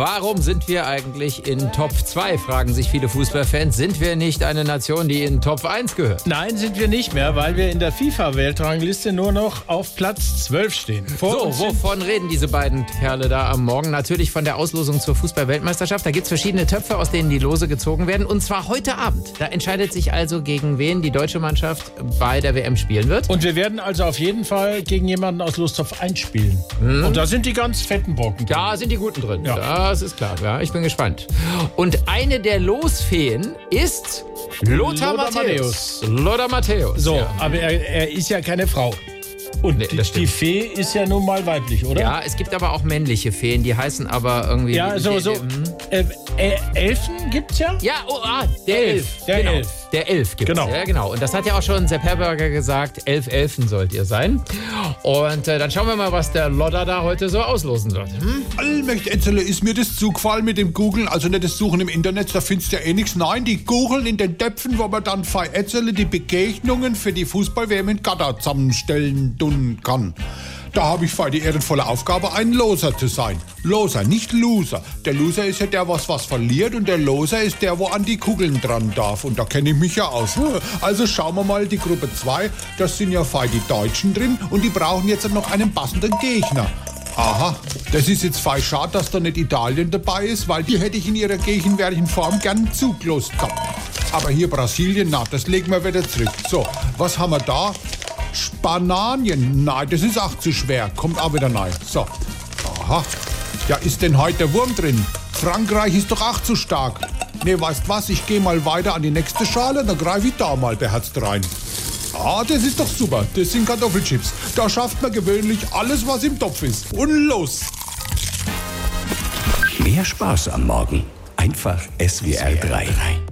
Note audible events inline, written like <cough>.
Warum sind wir eigentlich in Top 2, fragen sich viele Fußballfans. Sind wir nicht eine Nation, die in Top 1 gehört? Nein, sind wir nicht mehr, weil wir in der FIFA-Weltrangliste nur noch auf Platz 12 stehen. Vor so, wovon reden diese beiden Kerle da am Morgen? Natürlich von der Auslosung zur Fußball-Weltmeisterschaft. Da gibt es verschiedene Töpfe, aus denen die Lose gezogen werden. Und zwar heute Abend. Da entscheidet sich also, gegen wen die deutsche Mannschaft bei der WM spielen wird. Und wir werden also auf jeden Fall gegen jemanden aus Lostopf 1 spielen. Hm. Und da sind die ganz fetten Brocken drin. Da sind die guten drin. Ja. Das ist klar. Ja, ich bin gespannt. Und eine der Losfeen ist Lothar, Lothar Matthäus. Lothar Matthäus. So, ja. aber er, er ist ja keine Frau. Und nee, die, die, Fee ist ja nun mal weiblich, oder? Ja, es gibt aber auch männliche Feen, die heißen aber irgendwie. Ja, so, so. Äh, äh, Elfen gibt's ja? Ja, oh, ah, der Elf. Elf. Der genau. Elf. Der Elf gibt Genau. Ja, genau. Und das hat ja auch schon Sepp Herberger gesagt, elf Elfen sollt ihr sein. Und äh, dann schauen wir mal, was der Lodder da heute so auslosen wird. Hm? Allmächt Etzele, ist mir das zugefallen mit dem Googlen, also nicht das Suchen im Internet, da findest du ja eh nichts. Nein, die googeln in den Töpfen, wo man dann bei Etzele die Begegnungen für die Fußball-WM in Katar zusammenstellen tun kann. Da habe ich voll die ehrenvolle Aufgabe, ein Loser zu sein. Loser, nicht Loser. Der Loser ist ja der, was was verliert und der Loser ist der, wo an die Kugeln dran darf. Und da kenne ich mich ja aus. <laughs> Also schauen wir mal die Gruppe 2. Das sind ja voll die Deutschen drin und die brauchen jetzt noch einen passenden Gegner. Aha, das ist jetzt voll schade, dass da nicht Italien dabei ist, weil die hätte ich in ihrer gegenwärtigen Form gern zugelost gehabt. Aber hier Brasilien, na, das legen wir wieder zurück. So, was haben wir da? Spanien. Nein, das ist auch zu schwer. Kommt auch wieder rein. So. Aha. Ja, ist denn heute der Wurm drin? Frankreich ist doch auch zu stark. Nee, weißt was? Ich gehe mal weiter an die nächste Schale, dann greife ich da mal beherzt rein. Ah, das ist doch super. Das sind Kartoffelchips. Da schafft man gewöhnlich alles, was im Topf ist. Und los! Mehr Spaß am Morgen. Einfach SWR 3.